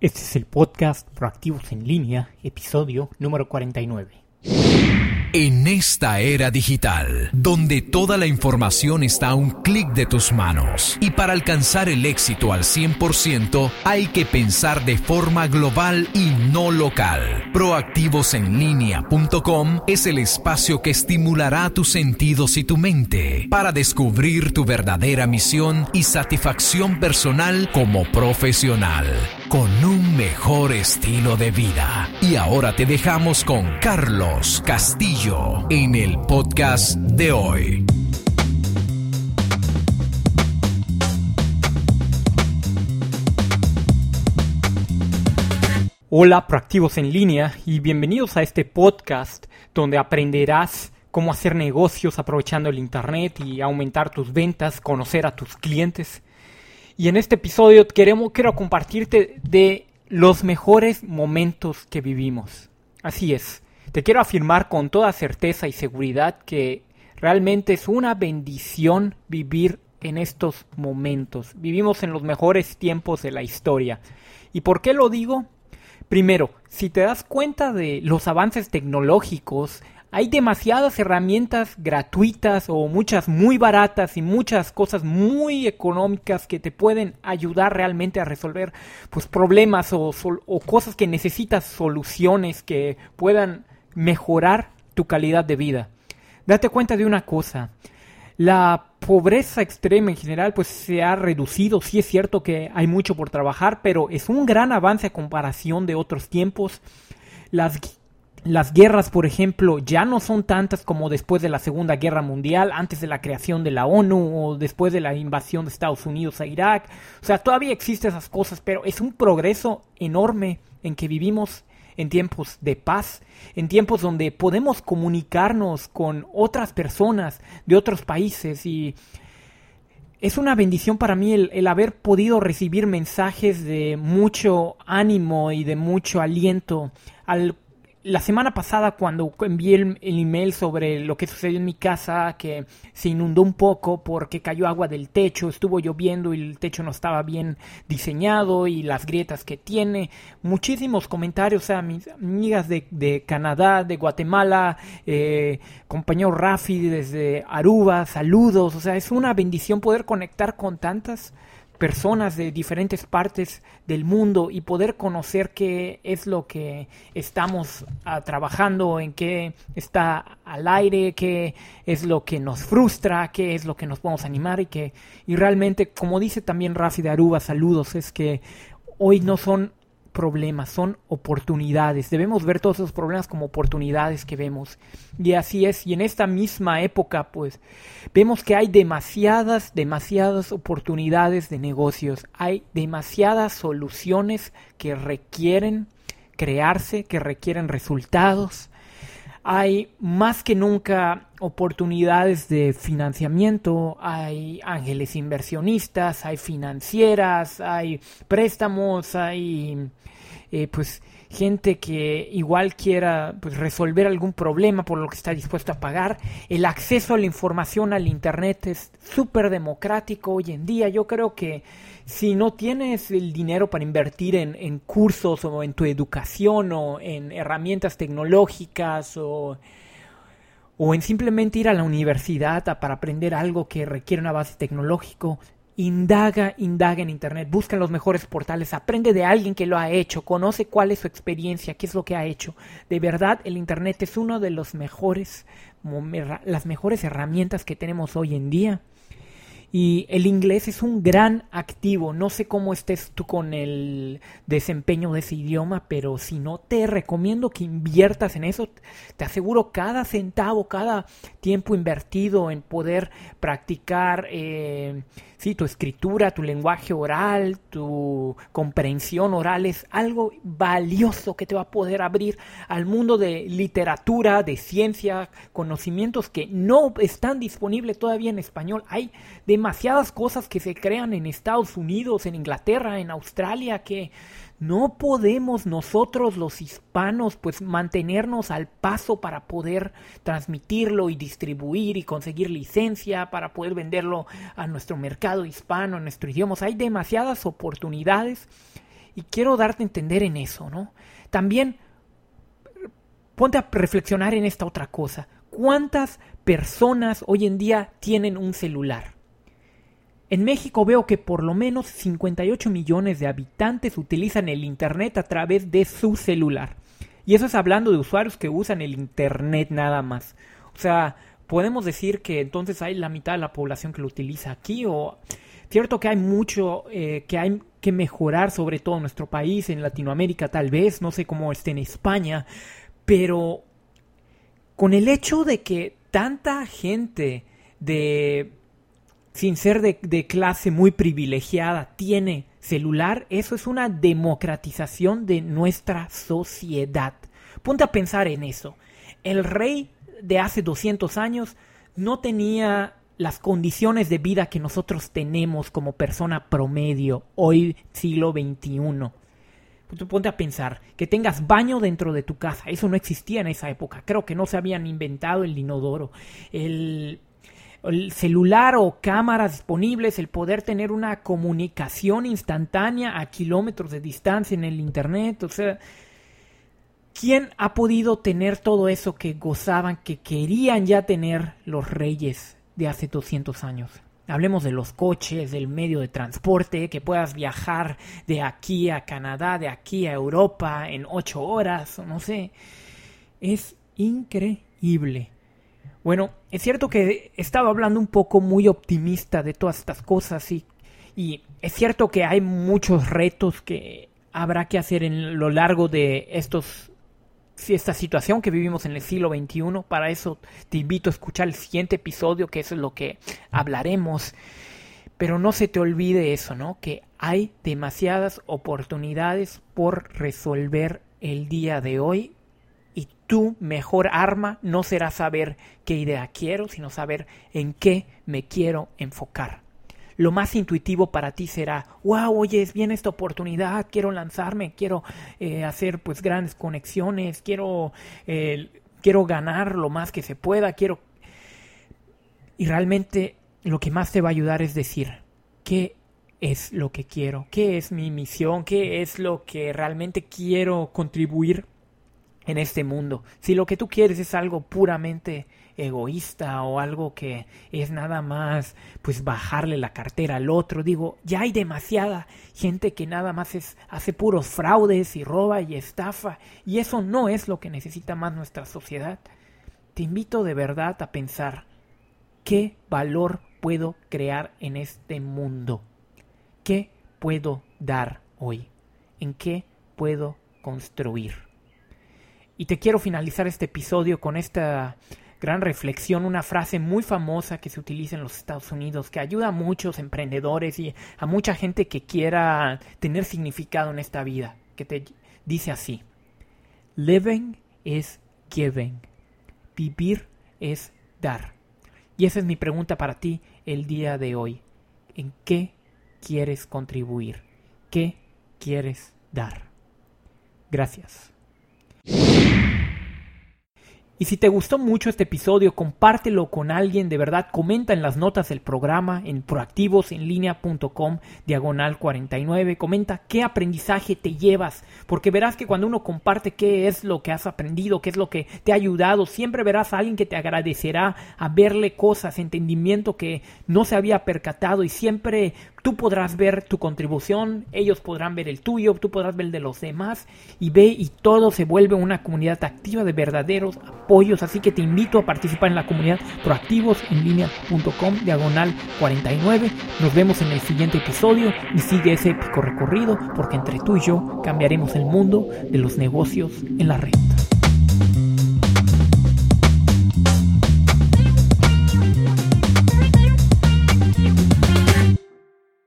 Este es el podcast Proactivos en línea, episodio número 49. En esta era digital, donde toda la información está a un clic de tus manos, y para alcanzar el éxito al 100% hay que pensar de forma global y no local. Proactivosenlinea.com es el espacio que estimulará tus sentidos y tu mente para descubrir tu verdadera misión y satisfacción personal como profesional, con un mejor estilo de vida. Y ahora te dejamos con Carlos Castillo en el podcast de hoy. Hola proactivos en línea y bienvenidos a este podcast donde aprenderás cómo hacer negocios aprovechando el Internet y aumentar tus ventas, conocer a tus clientes. Y en este episodio queremos, quiero compartirte de los mejores momentos que vivimos. Así es, te quiero afirmar con toda certeza y seguridad que realmente es una bendición vivir en estos momentos. Vivimos en los mejores tiempos de la historia. ¿Y por qué lo digo? Primero, si te das cuenta de los avances tecnológicos, hay demasiadas herramientas gratuitas o muchas muy baratas y muchas cosas muy económicas que te pueden ayudar realmente a resolver pues problemas o, o cosas que necesitas soluciones que puedan mejorar tu calidad de vida. Date cuenta de una cosa. La pobreza extrema en general pues se ha reducido, sí es cierto que hay mucho por trabajar, pero es un gran avance a comparación de otros tiempos. Las, las guerras, por ejemplo, ya no son tantas como después de la Segunda Guerra Mundial, antes de la creación de la ONU o después de la invasión de Estados Unidos a Irak. O sea, todavía existen esas cosas, pero es un progreso enorme en que vivimos en tiempos de paz, en tiempos donde podemos comunicarnos con otras personas de otros países y es una bendición para mí el, haber podido recibir mensajes de mucho ánimo y de mucho aliento al la semana pasada cuando envié el, email sobre lo que sucedió en mi casa, que se inundó un poco porque cayó agua del techo, estuvo lloviendo y el techo no estaba bien diseñado y las grietas que tiene, muchísimos comentarios a mis amigas de, Canadá, de Guatemala, eh, compañero Rafi desde Aruba, saludos, o sea, es una bendición poder conectar con tantas personas de diferentes partes del mundo y poder conocer qué es lo que estamos ah, trabajando, en qué está al aire, qué es lo que nos frustra, qué es lo que nos podemos animar y que y realmente como dice también Rafi de Aruba, saludos, es que hoy no son problemas, son oportunidades. Debemos ver todos esos problemas como oportunidades que vemos. Y así es. Y en esta misma época, pues, vemos que hay demasiadas, demasiadas oportunidades de negocios. Hay demasiadas soluciones que requieren crearse, que requieren resultados. Hay más que nunca oportunidades de financiamiento, hay ángeles inversionistas, hay financieras, hay préstamos, hay eh, pues gente que igual quiera pues, resolver algún problema por lo que está dispuesto a pagar. El acceso a la información al Internet es súper democrático hoy en día. Yo creo que si no tienes el dinero para invertir en, cursos o en tu educación o en herramientas tecnológicas o o en simplemente ir a la universidad para aprender algo que requiere una base tecnológico, Indaga, indaga en Internet, busca los mejores portales, aprende de alguien que lo ha hecho, conoce cuál es su experiencia, qué es lo que ha hecho. De verdad, el Internet es uno de los mejores, las mejores herramientas que tenemos hoy en día. Y el inglés es un gran activo. No sé cómo estés tú con el desempeño de ese idioma, pero si no, te recomiendo que inviertas en eso. Te aseguro cada centavo, cada tiempo invertido en poder practicar eh, Sí, tu escritura, tu lenguaje oral, tu comprensión oral es algo valioso que te va a poder abrir al mundo de literatura, de ciencia, conocimientos que no están disponibles todavía en español. Hay demasiadas cosas que se crean en Estados Unidos, en Inglaterra, en Australia, que no podemos nosotros los hispanos pues mantenernos al paso para poder transmitirlo y distribuir y conseguir licencia para poder venderlo a nuestro mercado hispano, a nuestro idioma. Hay demasiadas oportunidades Y quiero darte a entender en eso, ¿no? También ponte a reflexionar en esta otra cosa. ¿Cuántas personas hoy en día tienen un celular? En México veo que por lo menos 58 millones de habitantes utilizan el Internet a través de su celular. Y eso es hablando de usuarios que usan el Internet nada más. O sea, podemos decir que entonces hay la mitad de la población que lo utiliza aquí o cierto que hay mucho eh, que hay que mejorar sobre todo en nuestro país, en Latinoamérica tal vez, no sé cómo esté en España, pero con el hecho de que tanta gente de sin ser de, clase muy privilegiada, tiene celular, eso es una democratización de nuestra sociedad. Ponte a pensar en eso. El rey de hace 200 años no tenía las condiciones de vida que nosotros tenemos como persona promedio hoy siglo XXI. Ponte a pensar que tengas baño dentro de tu casa. Eso no existía en esa época. Creo que no se habían inventado el inodoro. El, el celular o cámaras disponibles, el poder tener una comunicación instantánea a kilómetros de distancia en el Internet. O sea, ¿quién ha podido tener todo eso que gozaban, que querían ya tener los reyes de hace 200 años? Hablemos de los coches, del medio de transporte, que puedas viajar de aquí a Canadá, de aquí a Europa en ocho horas, o no sé. Es increíble. Bueno, es cierto que he estado hablando un poco muy optimista de todas estas cosas y, y es cierto que hay muchos retos que habrá que hacer en lo largo de estos esta situación que vivimos en el siglo XXI. Para eso te invito a escuchar el siguiente episodio, que es lo que hablaremos. Pero no se te olvide eso, ¿no? Que hay demasiadas oportunidades por resolver el día de hoy. Tu mejor arma no será saber qué idea quiero, sino saber en qué me quiero enfocar lo más intuitivo para ti será, wow, oye, es bien esta oportunidad, quiero lanzarme, quiero eh, hacer pues grandes conexiones, quiero, eh, quiero ganar lo más que se pueda, quiero... Y realmente lo que más te va a ayudar es decir, ¿qué es lo que quiero? ¿Qué es mi misión? ¿Qué es lo que realmente quiero contribuir en este mundo? Si lo que tú quieres es algo puramente egoísta o algo que es nada más pues bajarle la cartera al otro. Digo, ya hay demasiada gente que nada más es, hace puros fraudes y roba y estafa y eso no es lo que necesita más nuestra sociedad. Te invito de verdad a pensar qué valor puedo crear en este mundo. ¿Qué puedo dar hoy? ¿En qué puedo construir? Y te quiero finalizar este episodio con esta gran reflexión, una frase muy famosa que se utiliza en los Estados Unidos, que ayuda a muchos emprendedores y a mucha gente que quiera tener significado en esta vida, que te dice así, living is giving, vivir es dar. Y esa es mi pregunta para ti el día de hoy. ¿En qué quieres contribuir? ¿Qué quieres dar? Gracias. Y si te gustó mucho este episodio, compártelo con alguien, de verdad, comenta en las notas del programa en proactivosenlinea.com diagonal 49, comenta qué aprendizaje te llevas, porque verás que cuando uno comparte qué es lo que has aprendido, qué es lo que te ha ayudado, siempre verás a alguien que te agradecerá a verle cosas, entendimiento que no se había percatado y siempre Tú podrás ver tu contribución, ellos podrán ver el tuyo, tú podrás ver el de los demás y ve y todo se vuelve una comunidad activa de verdaderos apoyos. Así que te invito a participar en la comunidad proactivosenlinea.com diagonal 49. Nos vemos en el siguiente episodio y sigue ese épico recorrido porque entre tú y yo cambiaremos el mundo de los negocios en la red.